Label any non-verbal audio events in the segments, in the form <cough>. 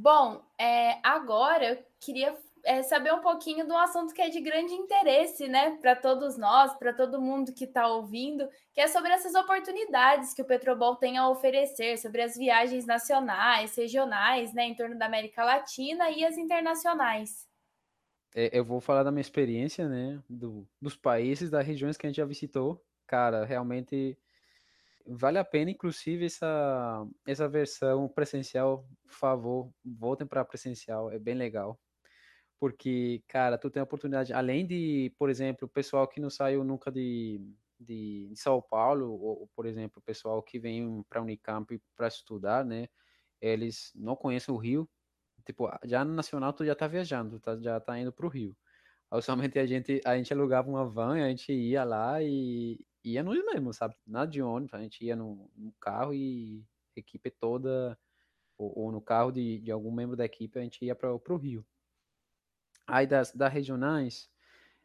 Bom, é, agora eu queria é, saber um pouquinho de um assunto que é de grande interesse, né, para todos nós, para todo mundo que está ouvindo, que é sobre essas oportunidades que o Petrobol tem a oferecer, sobre as viagens nacionais, regionais, né, em torno da América Latina e as internacionais. É, eu vou falar da minha experiência, né, do, dos países, das regiões que a gente já visitou. Cara, realmente vale a pena, inclusive, essa, essa versão presencial, por favor, voltem para presencial, é bem legal porque, cara, tu tem a oportunidade, além de, por exemplo, o pessoal que não saiu nunca de, de, de São Paulo, ou, por exemplo, o pessoal que vem para Unicamp para estudar, né, eles não conhecem o Rio, tipo, já no Nacional tu já tá viajando, tá, já tá indo pro Rio. Aí, somente a gente, a gente alugava uma van, a gente ia lá e ia no mesmo, sabe? Nada de ônibus, a gente ia no, no carro e a equipe toda, ou, ou, no carro de, de algum membro da equipe, a gente ia para o Rio. Aí das, das regionais,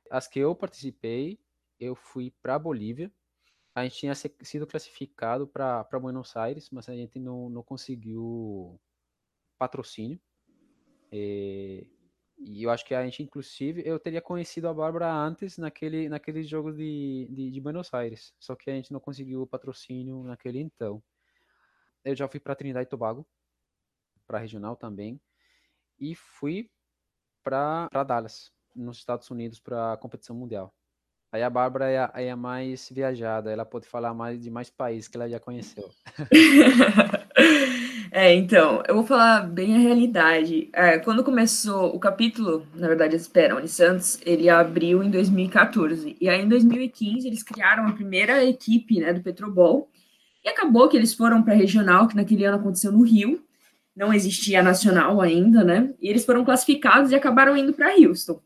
as que eu participei, eu fui para Bolívia. A gente tinha sido classificado para Buenos Aires, mas a gente não, não conseguiu patrocínio. E, e, eu acho que a gente, inclusive, eu teria conhecido a Bárbara antes naquele, naquele jogo de, de, de Buenos Aires, só que a gente não conseguiu o patrocínio naquele então. Eu já fui para Trinidad e Tobago, para regional também, e fui para Dallas, nos Estados Unidos, para a competição mundial. Aí a Bárbara é a, é a, mais viajada, ela pode falar mais de mais países que ela já conheceu. <laughs> é, então, eu vou falar bem a realidade. É, quando começou o capítulo, na verdade, espera, Oni Santos, ele abriu em 2014. E aí, em 2015, eles criaram a primeira equipe né, do Petrobol. E acabou que eles foram para a regional, que naquele ano aconteceu no Rio não existia nacional ainda, né? E eles foram classificados e acabaram indo para Houston.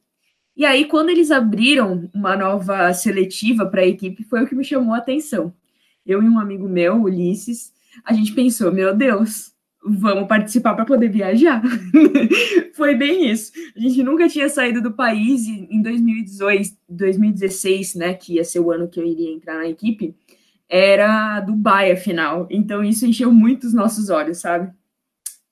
E aí, quando eles abriram uma nova seletiva para a equipe, foi o que me chamou a atenção. Eu e um amigo meu, Ulisses, a gente pensou: meu Deus, vamos participar para poder viajar. <laughs> foi bem isso. A gente nunca tinha saído do país e em 2018, 2016, né, que ia ser o ano que eu iria entrar na equipe, era Dubai a final. Então isso encheu muito os nossos olhos, sabe?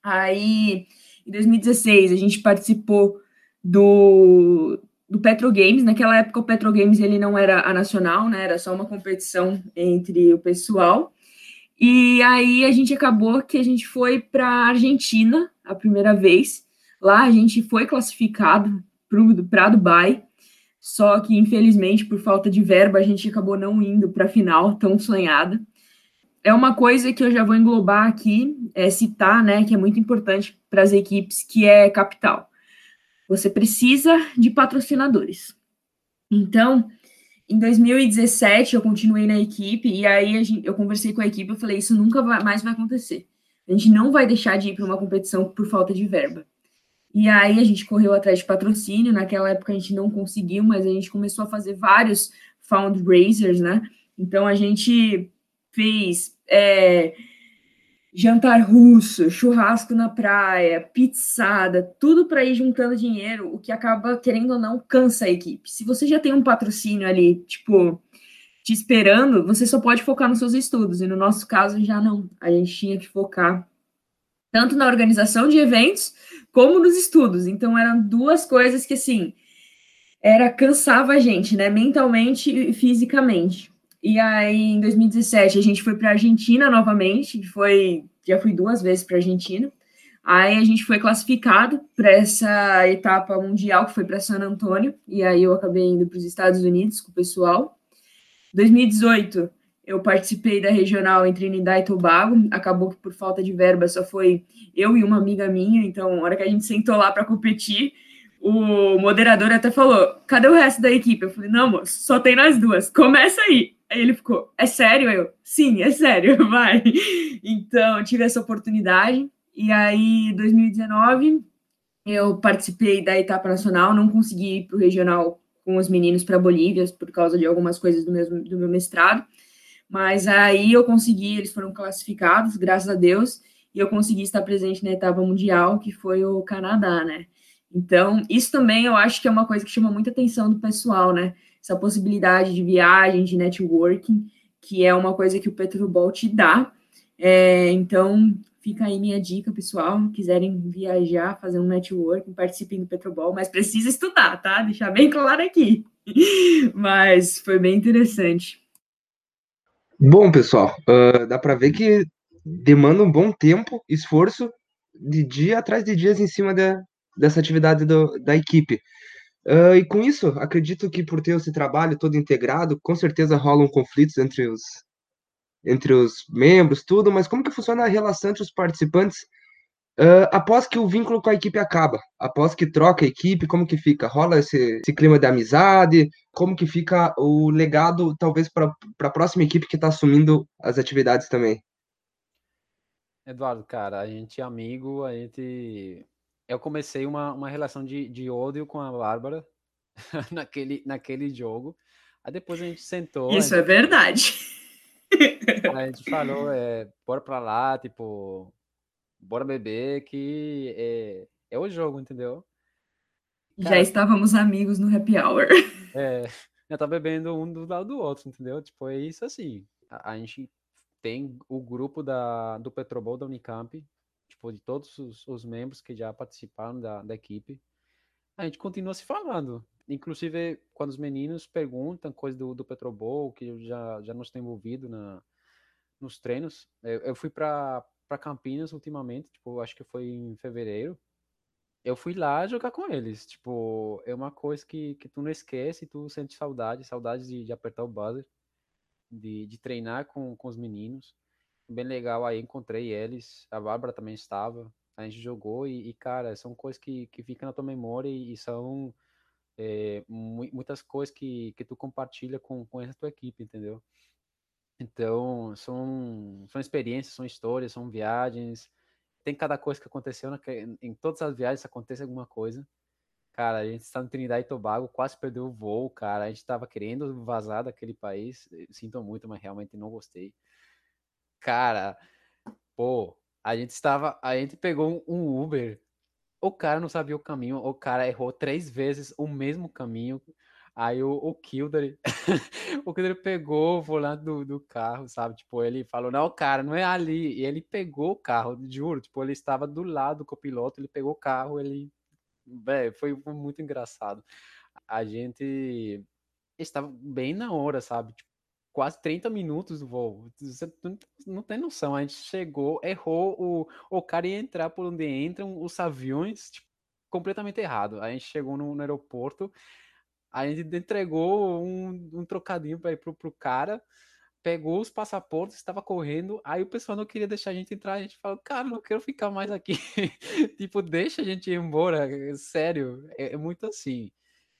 Aí, em 2016, a gente participou do, do Petro Games. Naquela época, o Petro Games ele não era a nacional, né? Era só uma competição entre o pessoal. E aí a gente acabou que a gente foi para a Argentina a primeira vez. Lá a gente foi classificado para Dubai. Só que, infelizmente, por falta de verba, a gente acabou não indo para a final tão sonhada é uma coisa que eu já vou englobar aqui, é citar, né, que é muito importante para as equipes, que é capital. Você precisa de patrocinadores. Então, em 2017 eu continuei na equipe e aí gente, eu conversei com a equipe, eu falei isso nunca vai, mais vai acontecer. A gente não vai deixar de ir para uma competição por falta de verba. E aí a gente correu atrás de patrocínio. Naquela época a gente não conseguiu, mas a gente começou a fazer vários fundraisers, né? Então a gente fez é, jantar russo, churrasco na praia, pizzada, tudo para ir juntando dinheiro, o que acaba, querendo ou não, cansa a equipe. Se você já tem um patrocínio ali, tipo, te esperando, você só pode focar nos seus estudos, e no nosso caso já não. A gente tinha que focar tanto na organização de eventos como nos estudos. Então eram duas coisas que assim, era cansava a gente, né, mentalmente e fisicamente. E aí, em 2017, a gente foi para a Argentina novamente, foi, já fui duas vezes para a Argentina. Aí a gente foi classificado para essa etapa mundial, que foi para San Antônio, e aí eu acabei indo para os Estados Unidos com o pessoal. 2018, eu participei da regional em Trinidad e Tobago, acabou que por falta de verba só foi eu e uma amiga minha, então, na hora que a gente sentou lá para competir, o moderador até falou: cadê o resto da equipe? Eu falei: não, moço, só tem nós duas, começa aí. Aí ele ficou, é sério? Eu, sim, é sério, <laughs> vai. Então, tive essa oportunidade. E aí, 2019, eu participei da etapa nacional, não consegui ir para o regional com os meninos para Bolívia por causa de algumas coisas do, mesmo, do meu mestrado. Mas aí eu consegui, eles foram classificados, graças a Deus, e eu consegui estar presente na etapa mundial, que foi o Canadá, né? Então, isso também eu acho que é uma coisa que chama muita atenção do pessoal, né? essa possibilidade de viagem, de networking, que é uma coisa que o Petrobol te dá. É, então, Fica aí minha dica, pessoal. Quiserem viajar, fazer um networking, participem do Petrobol, mas precisa estudar, tá? Deixar bem claro aqui. <laughs> mas foi bem interessante. Bom, pessoal, uh, dá para ver que demanda um bom tempo, esforço, de dia atrás de dias em cima de, dessa atividade do, da equipe. Uh, e com isso, acredito que por ter esse trabalho todo integrado, com certeza rolam conflitos entre os, entre os membros, tudo, mas como que funciona a relação entre os participantes uh, após que o vínculo com a equipe acaba? Após que troca a equipe, como que fica? Rola esse, esse clima de amizade? Como que fica o legado, talvez, para a próxima equipe que está assumindo as atividades também? Eduardo, cara, a gente é amigo, a gente eu comecei uma, uma relação de, de ódio com a Bárbara <laughs> naquele, naquele jogo. Aí depois a gente sentou. Isso gente, é verdade. A gente falou, é, bora pra lá, tipo, bora beber, que é, é o jogo, entendeu? Cara, já estávamos amigos no happy hour. É, já tá bebendo um do lado do outro, entendeu? Tipo, é isso assim. A, a gente tem o grupo da, do Petrobol da Unicamp, tipo, de todos os, os membros que já participaram da, da equipe, a gente continua se falando. Inclusive, quando os meninos perguntam coisa do, do Petrobol, que já, já nos tem envolvido na, nos treinos, eu, eu fui para Campinas ultimamente, tipo, acho que foi em fevereiro, eu fui lá jogar com eles. Tipo, é uma coisa que, que tu não esquece, tu sente saudade, saudade de, de apertar o buzzer, de, de treinar com, com os meninos bem legal aí, encontrei eles, a Bárbara também estava, a gente jogou e, e cara, são coisas que, que ficam na tua memória e, e são é, muitas coisas que, que tu compartilha com, com essa tua equipe, entendeu? Então, são, são experiências, são histórias, são viagens, tem cada coisa que aconteceu, na, em todas as viagens acontece alguma coisa. Cara, a gente está no Trinidad e Tobago, quase perdeu o voo, cara. A gente estava querendo vazar daquele país. Sinto muito, mas realmente não gostei. Cara, pô, a gente estava. A gente pegou um Uber. O cara não sabia o caminho. O cara errou três vezes o mesmo caminho. Aí o, o Kildare, <laughs> o Kildare pegou o volante do, do carro, sabe? Tipo, ele falou, não, cara, não é ali. E ele pegou o carro, juro. Tipo, ele estava do lado do copiloto, ele pegou o carro, ele... Foi, foi muito engraçado. A gente estava bem na hora, sabe? Tipo, quase 30 minutos do voo. Você não tem noção. A gente chegou, errou, o, o cara ia entrar por onde entram os aviões, tipo, completamente errado. A gente chegou no, no aeroporto, a gente entregou um, um trocadinho para ir pro, pro cara, pegou os passaportes, estava correndo, aí o pessoal não queria deixar a gente entrar, a gente falou, cara, não quero ficar mais aqui. <laughs> tipo, deixa a gente ir embora, sério, é, é muito assim.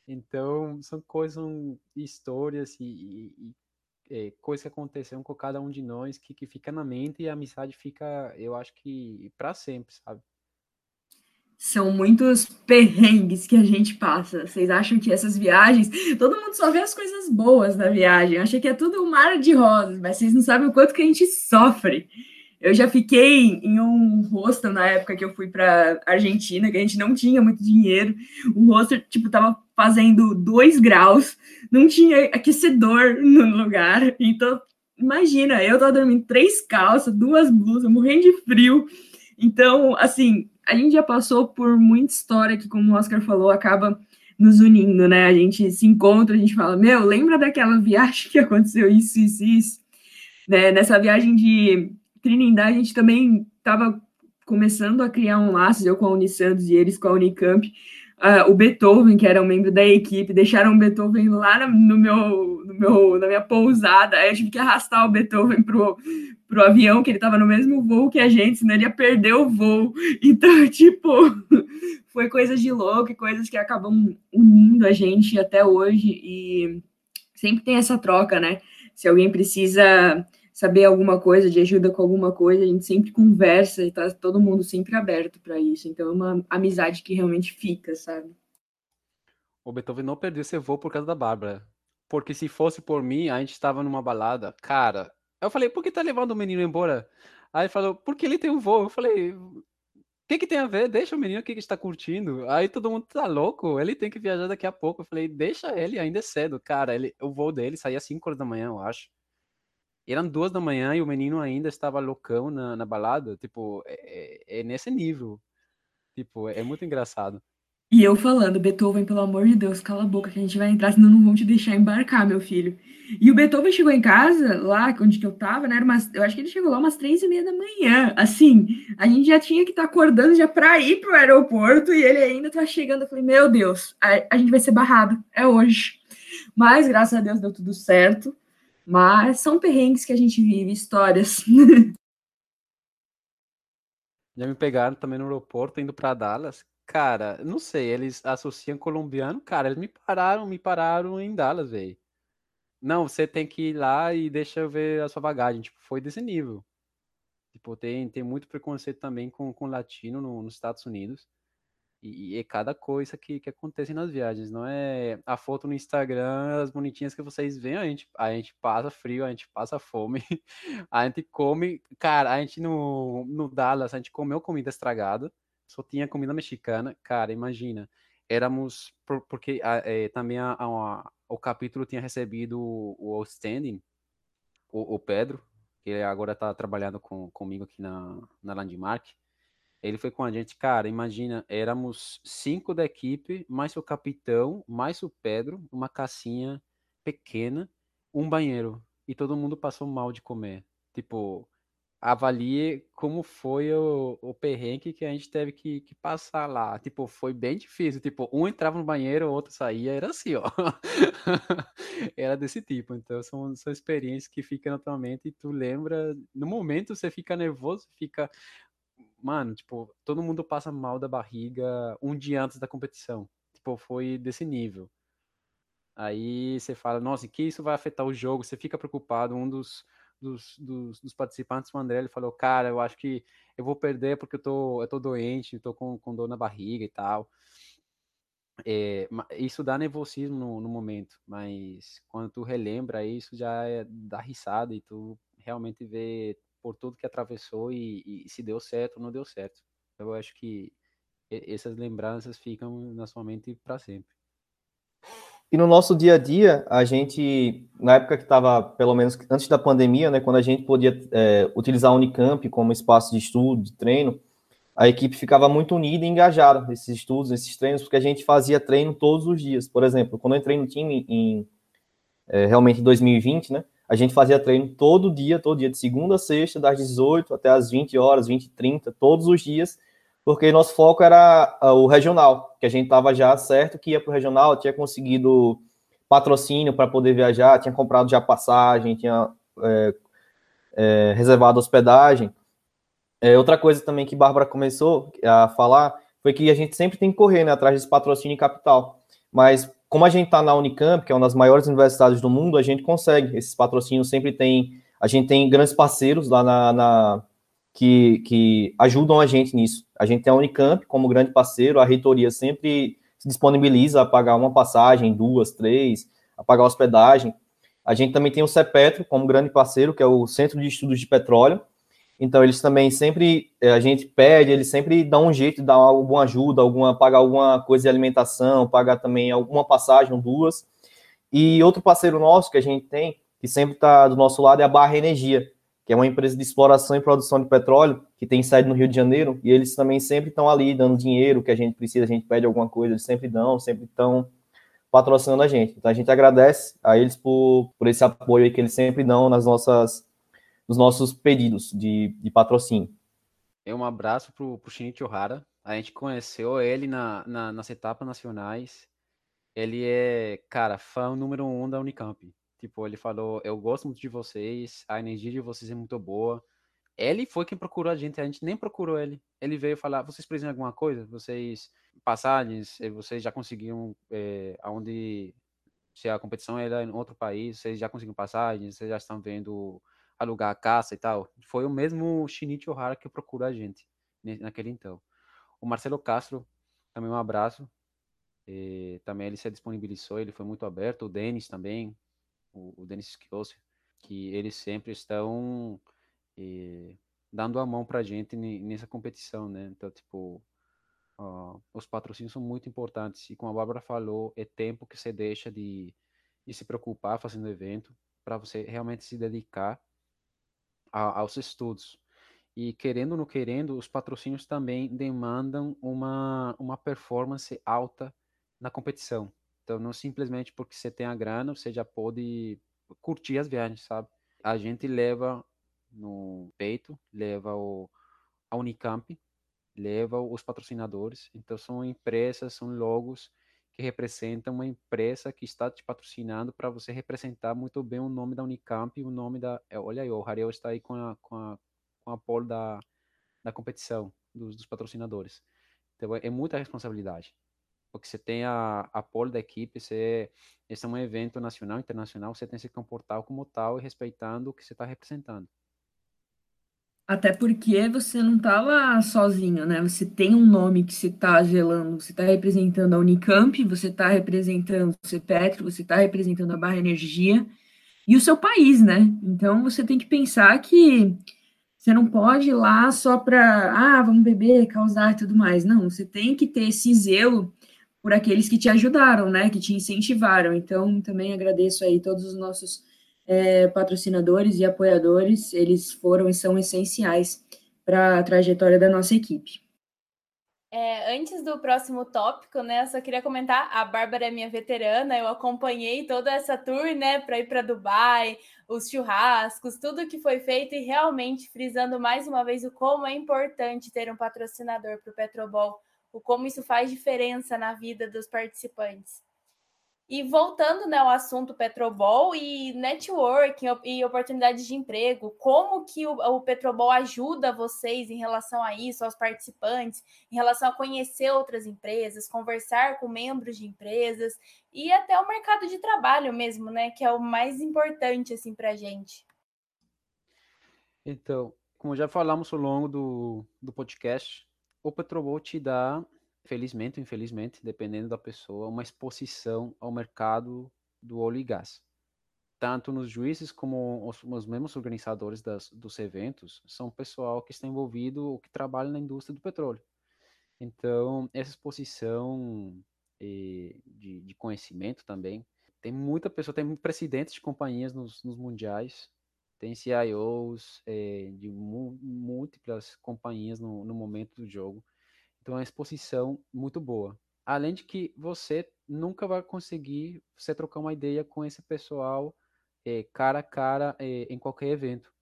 Então, são coisas, são histórias e, e, é, coisas que aconteceram com cada um de nós que, que fica na mente e a amizade fica, eu acho que para sempre, sabe? São muitos perrengues que a gente passa. Vocês acham que essas viagens, todo mundo só vê as coisas boas na viagem. Acha que é tudo um mar de rosas, mas vocês não sabem o quanto que a gente sofre. Eu já fiquei em um hostel na época que eu fui para Argentina, que a gente não tinha muito dinheiro. O hostel, tipo, tava fazendo dois graus, não tinha aquecedor no lugar. Então, imagina, eu tava dormindo três calças, duas blusas, morrendo de frio. Então, assim, a gente já passou por muita história que, como o Oscar falou, acaba nos unindo, né? A gente se encontra, a gente fala, meu, lembra daquela viagem que aconteceu isso, isso, isso? Né? Nessa viagem de Trinidad, a gente também estava começando a criar um laço, eu com a Unisantos e eles com a Unicamp. Uh, o Beethoven, que era um membro da equipe, deixaram o Beethoven lá no meu, no meu, na minha pousada. Aí eu tive que arrastar o Beethoven pro, pro avião, que ele estava no mesmo voo que a gente, senão ele ia perder o voo. <laughs> Então, tipo, <laughs> foi coisas de louco e coisas que acabam unindo a gente até hoje. E sempre tem essa troca, né? Se alguém precisa saber alguma coisa, de ajuda com alguma coisa, a gente sempre conversa e tá todo mundo sempre aberto para isso. Então é uma amizade que realmente fica, sabe? O Beethoven não perdeu seu voo por causa da Bárbara. Porque se fosse por mim, a gente estava numa balada. Cara, eu falei, por que tá levando o menino embora? Aí ele falou, porque ele tem um voo. Eu falei, o que, que tem a ver? Deixa o menino que está curtindo. Aí todo mundo tá louco, ele tem que viajar daqui a pouco. Eu falei, deixa ele, ainda é cedo. Cara, ele, o voo dele saía às 5 horas da manhã, eu acho. Eram duas da manhã e o menino ainda estava loucão na, na balada. Tipo, é, é, é nesse nível. Tipo, é muito engraçado. E eu falando, Beethoven, pelo amor de Deus, cala a boca que a gente vai entrar, senão não vão te deixar embarcar, meu filho. E o Beethoven chegou em casa, lá onde que eu tava, né? Umas, eu acho que ele chegou lá umas três e meia da manhã. Assim, a gente já tinha que estar tá acordando já pra ir pro aeroporto e ele ainda tá chegando. Eu falei, meu Deus, a, a gente vai ser barrado, é hoje. Mas, graças a Deus, deu tudo certo. Mas são perrengues que a gente vive, histórias. <laughs> Já me pegaram também no aeroporto, indo para Dallas. Cara, não sei, eles associam colombiano. Cara, eles me pararam, me pararam em Dallas, velho. Não, você tem que ir lá e deixa eu ver a sua bagagem. Tipo, foi desse nível. Tipo, tem, tem muito preconceito também com, com latino no, nos Estados Unidos. E, e é cada coisa que, que acontece nas viagens. Não é a foto no Instagram, as bonitinhas que vocês veem, a gente, a gente passa frio, a gente passa fome, <laughs> a gente come. Cara, a gente no, no Dallas, a gente comeu comida estragada, só tinha comida mexicana. Cara, imagina. Éramos. Por, porque é, também a, a, o capítulo tinha recebido o, o outstanding, o, o Pedro, que agora está trabalhando com, comigo aqui na, na Landmark. Ele foi com a gente, cara, imagina, éramos cinco da equipe, mais o capitão, mais o Pedro, uma cassinha pequena, um banheiro. E todo mundo passou mal de comer. Tipo, avalie como foi o, o perrengue que a gente teve que, que passar lá. Tipo, foi bem difícil. Tipo, um entrava no banheiro, o outro saía, era assim, ó. <laughs> era desse tipo. Então, são, são experiências que ficam na tua mente e tu lembra. No momento você fica nervoso, fica mano, tipo, todo mundo passa mal da barriga um dia antes da competição. Tipo, foi desse nível. Aí você fala, nossa, que isso vai afetar o jogo? Você fica preocupado. Um dos, dos, dos, dos participantes, o André, ele falou, cara, eu acho que eu vou perder porque eu tô, eu tô doente, eu tô com, com dor na barriga e tal. É, isso dá nervosismo no, no, momento, mas quando tu relembra isso já é, dá risada e tu realmente vê por tudo que atravessou e, e se deu certo ou não deu certo. Eu acho que essas lembranças ficam na sua mente para sempre. E no nosso dia a dia, a gente, na época que estava, pelo menos antes da pandemia, né, quando a gente podia é, utilizar a Unicamp como espaço de estudo, de treino, a equipe ficava muito unida e engajada nesses estudos, nesses treinos, porque a gente fazia treino todos os dias. Por exemplo, quando eu entrei no time em é, realmente em 2020, né, a gente fazia treino todo dia, todo dia, de segunda a sexta, das 18 até as 20 horas, 20 e 30, todos os dias, porque nosso foco era ah, o regional, que a gente estava já certo que ia para o regional, tinha conseguido patrocínio para poder viajar, tinha comprado já passagem, tinha é, é, reservado hospedagem. É, outra coisa também que Bárbara começou a falar foi que a gente sempre tem que correr né, atrás desse patrocínio e capital. Mas como a gente está na Unicamp, que é uma das maiores universidades do mundo, a gente consegue. Esses patrocínios sempre tem. A gente tem grandes parceiros lá na, na que, que ajudam a gente nisso. A gente tem a Unicamp como grande parceiro, a reitoria sempre se disponibiliza a pagar uma passagem, duas, três, a pagar hospedagem. A gente também tem o CEPETRO como grande parceiro, que é o Centro de Estudos de Petróleo, então, eles também sempre, eh, a gente pede, eles sempre dão um jeito dar alguma ajuda, alguma, pagar alguma coisa de alimentação, pagar também alguma passagem, duas. E outro parceiro nosso que a gente tem, que sempre está do nosso lado, é a Barra Energia, que é uma empresa de exploração e produção de petróleo, que tem sede no Rio de Janeiro, e eles também sempre estão ali dando dinheiro, que a gente precisa, a gente pede alguma coisa, eles sempre dão, sempre estão patrocinando a gente. Então, a gente agradece a eles por, por esse apoio que eles sempre dão nas nossas dos nossos pedidos de, de patrocínio. É um abraço para o Shinichi Ohara. A gente conheceu ele na, na, nas etapas nacionais. Ele é, cara, fã número um da Unicamp. Tipo, ele falou: Eu gosto muito de vocês, a energia de vocês é muito boa. Ele foi quem procurou a gente, a gente nem procurou ele. Ele veio falar: Vocês precisam de alguma coisa? Vocês, passagens, eh, vocês já conseguiram é, aonde. Se a competição era em outro país, vocês já conseguiram passagens, vocês já estão vendo alugar a caça e tal, foi o mesmo Shinichi Ohara que procurou a gente naquele então. O Marcelo Castro, também um abraço. E, também ele se disponibilizou, ele foi muito aberto. O Denis também, o, o Denis Skiosi, que eles sempre estão e, dando a mão pra gente nessa competição, né? Então, tipo, os patrocínios são muito importantes. E como a Bárbara falou, é tempo que você deixa de, de se preocupar fazendo evento para você realmente se dedicar a, aos estudos. E querendo ou não querendo, os patrocínios também demandam uma, uma performance alta na competição. Então, não simplesmente porque você tem a grana, você já pode curtir as viagens, sabe? A gente leva no peito, leva o, a Unicamp, leva os patrocinadores. Então, são empresas, são logos que representam uma empresa que está te patrocinando para você representar muito bem o nome da Unicamp e o nome da. É, olha aí, o Rariel está aí com a, com a, com a pole da, da competição, dos, dos patrocinadores. Então, é, é muita responsabilidade porque você tem a, a pole da equipe, você, esse é um evento nacional, internacional, você tem que se comportar como tal e respeitando o que você está representando. Até porque você não tá lá sozinho, né? Você tem um nome que você tá gelando, você tá representando a Unicamp, você tá representando o CEPETRO, você tá representando a Barra Energia e o seu país, né? Então você tem que pensar que você não pode ir lá só para, ah, vamos beber, causar e tudo mais. Não, você tem que ter esse zelo por aqueles que te ajudaram, né, que te incentivaram. Então, também agradeço aí todos os nossos é, patrocinadores e apoiadores, eles foram e são essenciais para a trajetória da nossa equipe. É, antes do próximo tópico, né, eu só queria comentar, a Bárbara é minha veterana, eu acompanhei toda essa tour, né, para ir para Dubai, os churrascos, tudo que foi feito e realmente frisando mais uma vez o como é importante ter um patrocinador para o Petrobol o como isso faz diferença na vida dos participantes. E voltando né, ao assunto Petrobol e networking e oportunidades de emprego, como que o, o Petrobol ajuda vocês em relação a isso, aos participantes, em relação a conhecer outras empresas, conversar com membros de empresas e até o mercado de trabalho mesmo, né? Que é o mais importante assim para a gente. Então, como já falamos ao longo do, do podcast, o Petrobol te dá, felizmente ou infelizmente, dependendo da pessoa, uma exposição ao mercado do óleo e gás. Tanto nos juízes como os, os mesmos organizadores das, dos eventos são pessoal que está envolvido ou que trabalha na indústria do petróleo. Então, essa exposição e, de, de, conhecimento também. Tem muita pessoa, tem presidentes de companhias nos, nos mundiais, tem CIOs é, de múltiplas companhias no, no momento do jogo. Então é uma exposição muito boa. Além de que você nunca vai conseguir você trocar uma ideia com esse pessoal é, cara a cara é, em qualquer evento.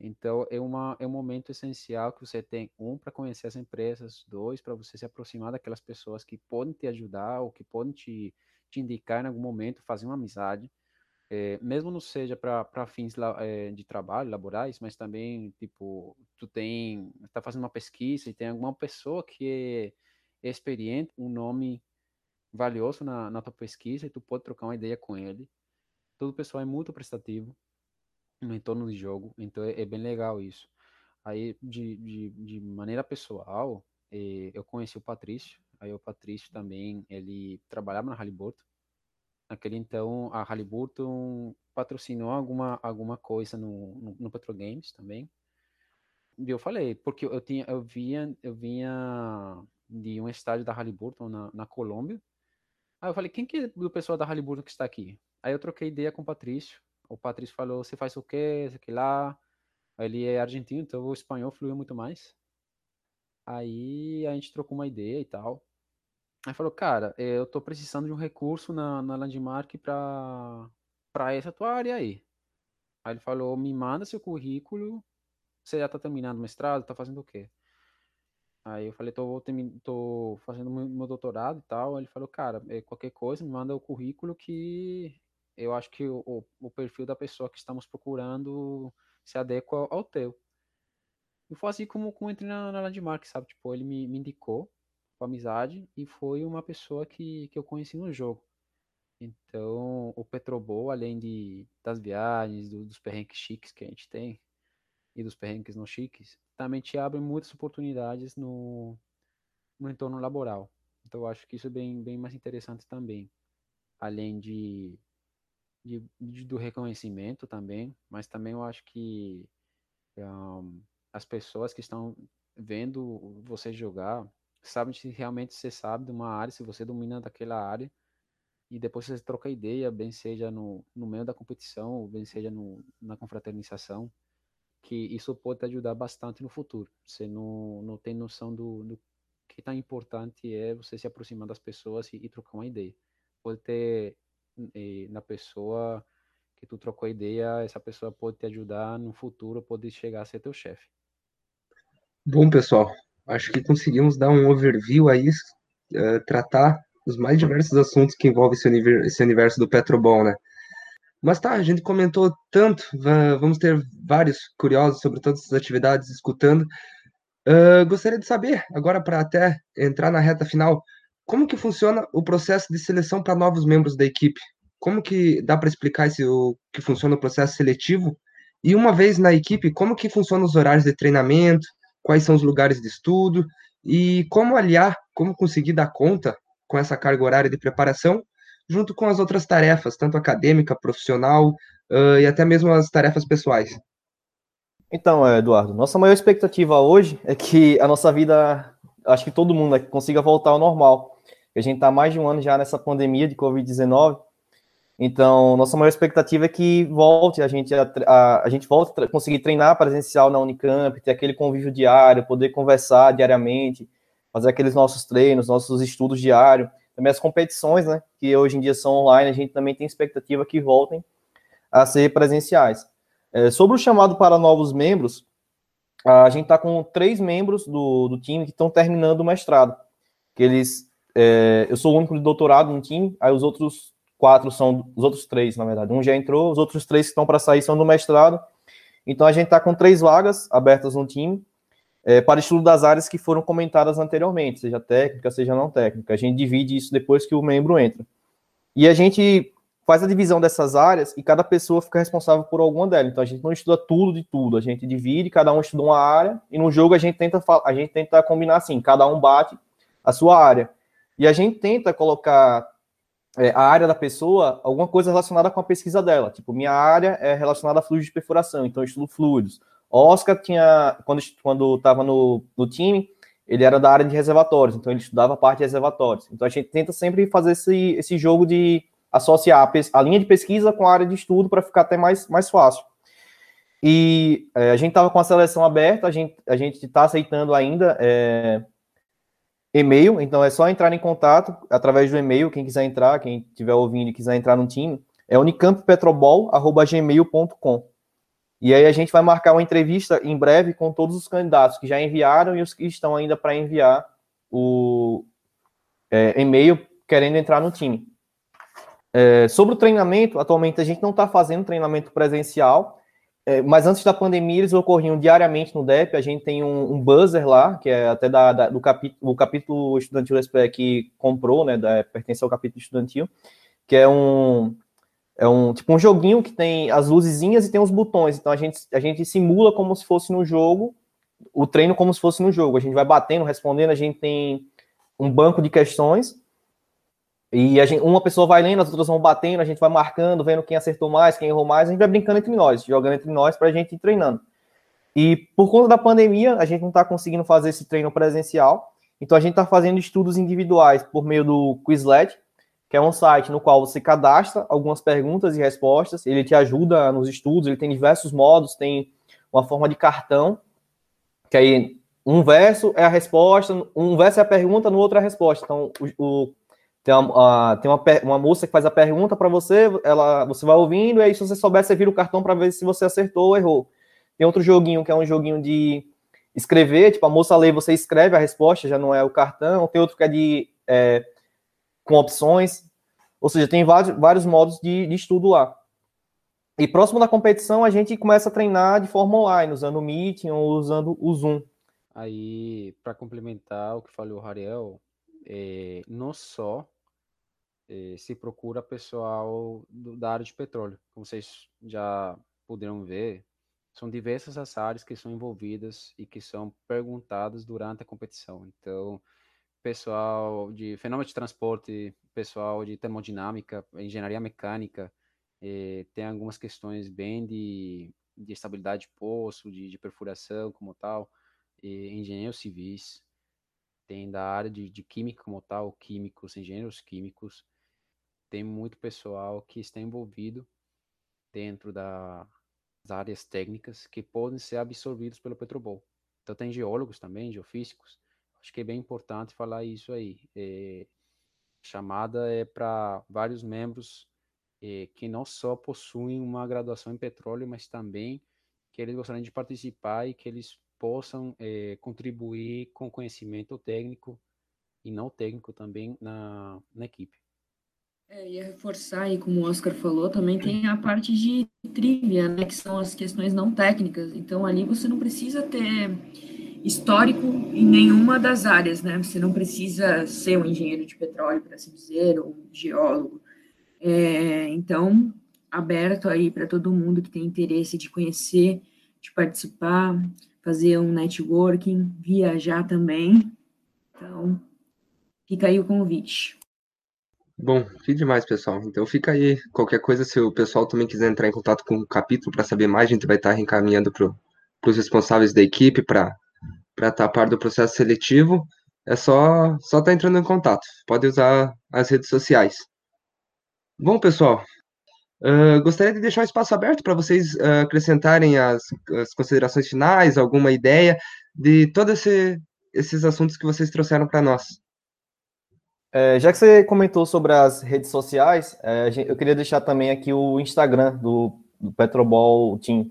Então é, uma, é um momento essencial que você tem, um, para conhecer as empresas, dois, para você se aproximar daquelas pessoas que podem te ajudar ou que podem te, te indicar em algum momento, fazer uma amizade é, mesmo não seja para fins é, de trabalho, laborais, mas também, tipo, tu tem, tá fazendo uma pesquisa e tem alguma pessoa que é experiente, um nome valioso na, na tua pesquisa e tu pode trocar uma ideia com ele. Todo o pessoal é muito prestativo no entorno de jogo, então é, é bem legal isso. Aí, de, de, de maneira pessoal, é, eu conheci o Patrício, aí o Patrício também, ele trabalhava na Halliburton, Naquele então, a Halliburton patrocinou alguma, alguma coisa no, no, no Petro Games também. E eu falei, porque eu tinha, eu vinha, eu vinha de um estádio da Halliburton na, na Colômbia. Aí eu falei, quem que é do pessoal da Halliburton que está aqui? Aí eu troquei ideia com o Patrício. O Patrício falou, você faz o quê? Isso aqui lá. Ele é argentino, então o espanhol fluiu muito mais. Aí a gente trocou uma ideia e tal. Aí falou, cara, eh, eu tô precisando de um recurso na, na Landmark pra, pra essa tua área aí. Aí ele falou, me manda seu currículo, você já tá terminando o mestrado, tá fazendo o quê? Aí eu falei, tô, tô fazendo meu doutorado e tal. Aí ele falou, cara, eh, qualquer coisa, me manda o currículo que eu acho que o, o perfil da pessoa que estamos procurando se adequa ao, teu. E foi assim como, como entrei na, na Landmark, sabe? Tipo, ele me, me indicou com amizade e foi uma pessoa que, que eu conheci no jogo. Então, o Petrobol, além de, das viagens, do, dos perrengues chiques que a gente tem e dos perrengues não chiques, também te abre muitas oportunidades no, no entorno laboral. Então, eu acho que isso é bem, bem mais interessante também. Além de, de, de do reconhecimento também, mas também eu acho que um, as pessoas que estão vendo você jogar sabe se realmente você sabe de uma área, se você domina daquela área, e depois você troca ideia, bem seja no, no meio da competição, ou bem seja no, na confraternização. que isso pode ajudar bastante no futuro. Você não, não tem noção do, do que tão importante é você se aproximar das pessoas e, e trocar uma ideia. Pode ter e, na pessoa que tu trocou ideia, essa pessoa pode te ajudar no futuro, pode chegar a ser teu chefe. Bom, pessoal, acho que conseguimos dar um overview aí, uh, tratar os mais diversos assuntos que envolvem esse, universo, esse universo do Petrobol, né? Mas tá, a gente comentou tanto, vamos ter vários curiosos sobre todas essas atividades escutando. Uh, gostaria de saber, agora para até entrar na reta final, como que funciona o processo de seleção para novos membros da equipe? Como que dá para explicar esse, o que funciona o processo seletivo? E uma vez na equipe, como que funcionam os horários de treinamento? Quais são os lugares de estudo? E como aliar, como conseguir dar conta com essa carga horária de preparação junto com as outras tarefas, tanto acadêmica, profissional uh, e até mesmo as tarefas pessoais. Então, Eduardo, nossa maior expectativa hoje é que a nossa vida, acho que todo mundo consiga voltar ao normal. A gente está mais de um ano já nessa pandemia de Covid-19, então nossa maior expectativa é que volte a gente a, a, a gente volte a conseguir treinar presencial na Unicamp, ter aquele convívio diário, poder conversar diariamente, fazer aqueles nossos treinos, nossos estudos diários também as competições, né, que hoje em dia são online, a gente também tem expectativa que voltem a ser presenciais. É, sobre o chamado para novos membros, a gente está com três membros do, do time que estão terminando o mestrado. Que eles, é, eu sou o único de doutorado no time, aí os outros quatro são, os outros três, na verdade. Um já entrou, os outros três que estão para sair são do mestrado. Então a gente está com três vagas abertas no time é, para estudo das áreas que foram comentadas anteriormente, seja técnica, seja não técnica. A gente divide isso depois que o membro entra. E a gente faz a divisão dessas áreas e cada pessoa fica responsável por alguma delas. Então a gente não estuda tudo de tudo, a gente divide, cada um estuda uma área e no jogo a gente tenta a gente tenta combinar assim, cada um bate a sua área. E a gente tenta colocar é, a área da pessoa alguma coisa relacionada com a pesquisa dela. Tipo, minha área é relacionada a fluidos de perfuração, então eu estudo fluidos. Oscar tinha, quando quando estava no, no time, ele era da área de reservatórios, então ele estudava a parte de reservatórios. Então a gente tenta sempre fazer esse, esse jogo de associar a, a linha de pesquisa com a área de estudo para ficar até mais, mais fácil. E é, a gente estava com a seleção aberta, a gente a está aceitando ainda é, e-mail, então é só entrar em contato através do e-mail, quem quiser entrar, quem estiver ouvindo e quiser entrar no time, é unicampetrobol@gmail.com. E aí a gente vai marcar uma entrevista em breve com todos os candidatos que já enviaram e os que estão ainda para enviar o é, e-mail querendo entrar no time. É, sobre o treinamento, atualmente a gente não está fazendo treinamento presencial, é, mas antes da pandemia eles ocorriam diariamente no DEP. A gente tem um, um buzzer lá, que é até da, da do capítulo, o capítulo estudantil SPE que comprou, né, da, pertence ao capítulo estudantil, que é um, é um tipo um joguinho que tem as luzezinhas e tem os botões. Então a gente, a gente simula como se fosse no jogo, o treino como se fosse no jogo. A gente vai batendo, respondendo, a gente tem um banco de questões. E a gente, uma pessoa vai lendo, as outras vão batendo, a gente vai marcando, vendo quem acertou mais, quem errou mais, a gente vai brincando entre nós, jogando entre nós para a gente ir treinando. E por conta da pandemia, a gente não está conseguindo fazer esse treino presencial, então a gente está fazendo estudos individuais por meio do Quizlet, que é um site no qual você cadastra algumas perguntas e respostas, ele te ajuda nos estudos, ele tem diversos modos, tem uma forma de cartão, que aí um verso é a resposta, um verso é a pergunta, no outro é a resposta. Então, o, o tem, uma, tem uma, uma, moça que faz a pergunta para você, ela, você vai ouvindo, e aí se você souber, você vira o cartão para ver se você acertou ou errou. Tem outro joguinho que é um joguinho de escrever, tipo, a moça lê, você escreve a resposta, já não é o cartão. Tem outro que é de é, com opções. Ou seja, tem vários, vários modos de, de estudo lá. E próximo da competição, a gente começa a treinar de forma online, usando o Meeting ou usando o Zoom. Aí, para complementar o que falou o Rariel, é, não só se procura pessoal do, da área de petróleo. Como vocês já puderam ver, são diversas as áreas que são envolvidas e que são perguntadas durante a competição. Então, pessoal de fenômeno de transporte, pessoal de termodinâmica, engenharia mecânica, eh, tem algumas questões bem de, de estabilidade de poço, de, de perfuração como tal, engenheiros civis, tem da área de, de química como tal, químicos, engenheiros químicos, tem muito pessoal que está envolvido dentro da, áreas técnicas que podem ser absorvidos pelo Petrobol. Então tem geólogos também, geofísicos. Acho que é bem importante falar isso aí. É, chamada é para vários membros é, que não só possuem uma graduação em petróleo, mas também que eles gostariam de participar e que eles possam é, contribuir com conhecimento técnico e não técnico também na, na equipe. É, ia reforçar aí, como o Oscar falou, também tem a parte de trivia, né, que são as questões não técnicas. Então, ali você não precisa ter histórico em nenhuma das áreas, né? Você não precisa ser um engenheiro de petróleo, para assim dizer, ou um geólogo. É, então, aberto aí para todo mundo que tem interesse de conhecer, de participar, fazer um networking, viajar também. Então, fica aí o convite. Bom, que demais, pessoal. Então fica aí. Qualquer coisa, se o pessoal também quiser entrar em contato com o capítulo para saber mais, a gente vai estar reencaminhando para os responsáveis da equipe para estar tá a par do processo seletivo. É só só estar tá entrando em contato. Pode usar as redes sociais. Bom, pessoal, uh, gostaria de deixar o espaço aberto para vocês uh, acrescentarem as, as, considerações finais, alguma ideia de todos esse, esses assuntos que vocês trouxeram para nós. É, já que você comentou sobre as redes sociais, é, eu queria deixar também aqui o Instagram do, do Petrobol Team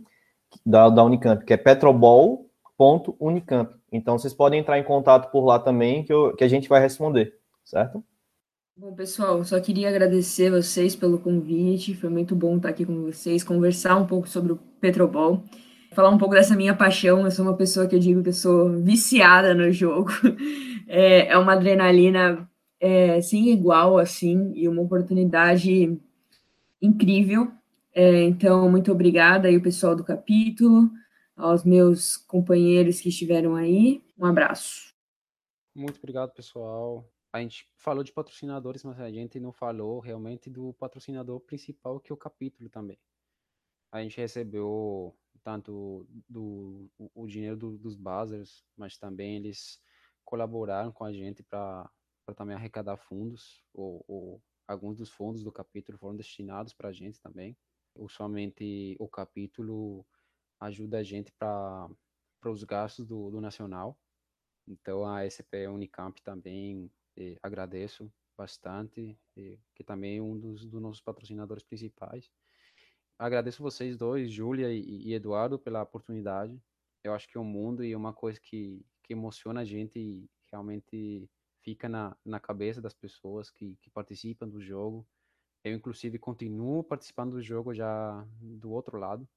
da, da Unicamp, que é petrobol.unicamp. Então vocês podem entrar em contato por lá também, que, eu, que a gente vai responder, certo? Bom, pessoal, só queria agradecer vocês pelo convite. Foi muito bom estar aqui com vocês, conversar um pouco sobre o Petrobol, falar um pouco dessa minha paixão. Eu sou uma pessoa que eu digo que eu sou viciada no jogo. <laughs> É, é uma adrenalina é, sem igual, assim, e uma oportunidade incrível. É, então, muito obrigada aí, o pessoal do capítulo, aos meus companheiros que estiveram aí. Um abraço. Muito obrigado, pessoal. A gente falou de patrocinadores, mas a gente não falou realmente do patrocinador principal, que é o capítulo também. A gente recebeu tanto do, o, dinheiro do, dos buzzers, mas também eles colaboraram com a gente para para também arrecadar fundos, ou, ou, alguns dos fundos do capítulo foram destinados para a gente também. Ou somente o capítulo ajuda a gente para os gastos do, do nacional. Então a SP Unicamp também eh, agradeço bastante, eh, que também é um dos, dos nossos patrocinadores principais. Agradeço vocês dois, Júlia e, e Eduardo, pela oportunidade. Eu acho que um mundo e é uma coisa que, que emociona a gente e realmente fica na, na cabeça das pessoas que, que participam do jogo. Eu, inclusive, continuo participando do jogo já do outro lado.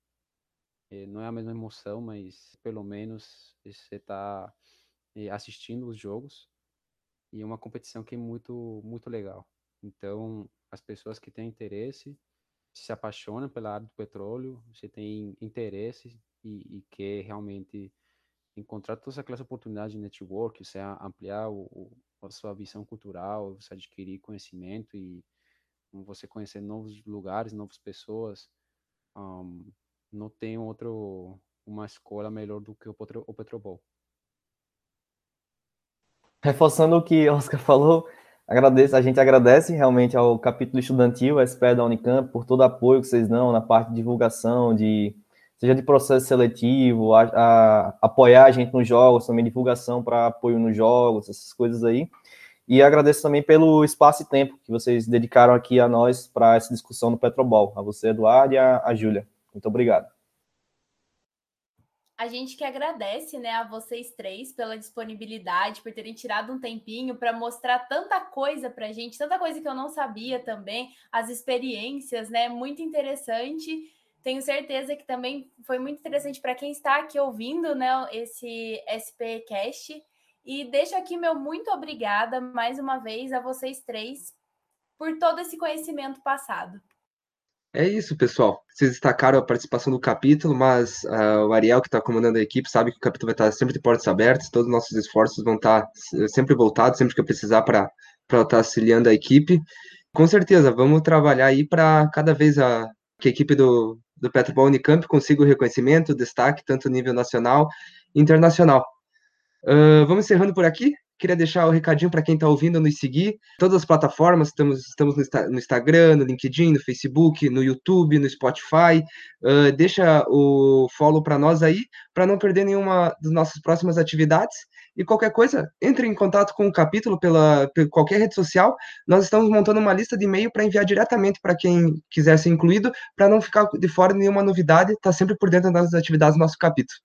É, não é a mesma emoção, mas pelo menos você está é, assistindo os jogos. E é uma competição que é muito, muito legal. Então, as pessoas que têm interesse, se apaixonam pela área do petróleo, você tem interesse e, e quer realmente encontrar todas aquelas oportunidades de network, você ampliar o, a sua visão cultural, você adquirir conhecimento e você conhecer novos lugares, novas pessoas. Um, não tem outro uma escola melhor do que o, Petro, o Petrobol. Reforçando o que Oscar falou, agradeço, a gente agradece realmente ao capítulo estudantil, a SPE da Unicamp, por todo o apoio que vocês dão na parte de divulgação, de seja de processo seletivo, a, a, apoiar a gente nos jogos, também divulgação para apoio nos jogos, essas coisas aí. E agradeço também pelo espaço e tempo que vocês dedicaram aqui a nós para essa discussão do Petrobol. A você, Eduardo, e a, a Júlia. Muito obrigado. A gente que agradece, né, a vocês três pela disponibilidade, por terem tirado um tempinho para mostrar tanta coisa para a gente, tanta coisa que eu não sabia também, as experiências, né, muito interessante. Tenho certeza que também foi muito interessante para quem está aqui ouvindo né, esse SPCast. E deixo aqui meu muito obrigada mais uma vez a vocês três por todo esse conhecimento passado. É isso, pessoal. Vocês destacaram a participação do capítulo, mas uh, o Ariel, que está comandando a equipe, sabe que o capítulo vai estar sempre de portas abertas, todos os nossos esforços vão estar sempre voltados, sempre que eu precisar para estar auxiliando a equipe. Com certeza, vamos trabalhar aí para cada vez a, que a equipe do, do Petrobol Unicamp consiga o reconhecimento, o destaque, tanto nível nacional e internacional. Uh, vamos encerrando por aqui. Queria deixar o recadinho para quem está ouvindo nos seguir. Todas as plataformas, estamos, estamos no, Instagram, no LinkedIn, no Facebook, no YouTube, no Spotify. Uh, deixa o follow para nós aí, para não perder nenhuma das nossas próximas atividades. E qualquer coisa, entre em contato com o capítulo pela, pela qualquer rede social. Nós estamos montando uma lista de e-mail para enviar diretamente para quem quiser ser incluído, para não ficar de fora nenhuma novidade, tá sempre por dentro das atividades do nosso capítulo.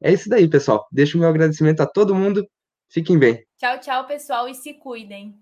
É isso daí, pessoal. Deixo o meu agradecimento a todo mundo. Fiquem bem. Tchau, tchau, pessoal, e se cuidem.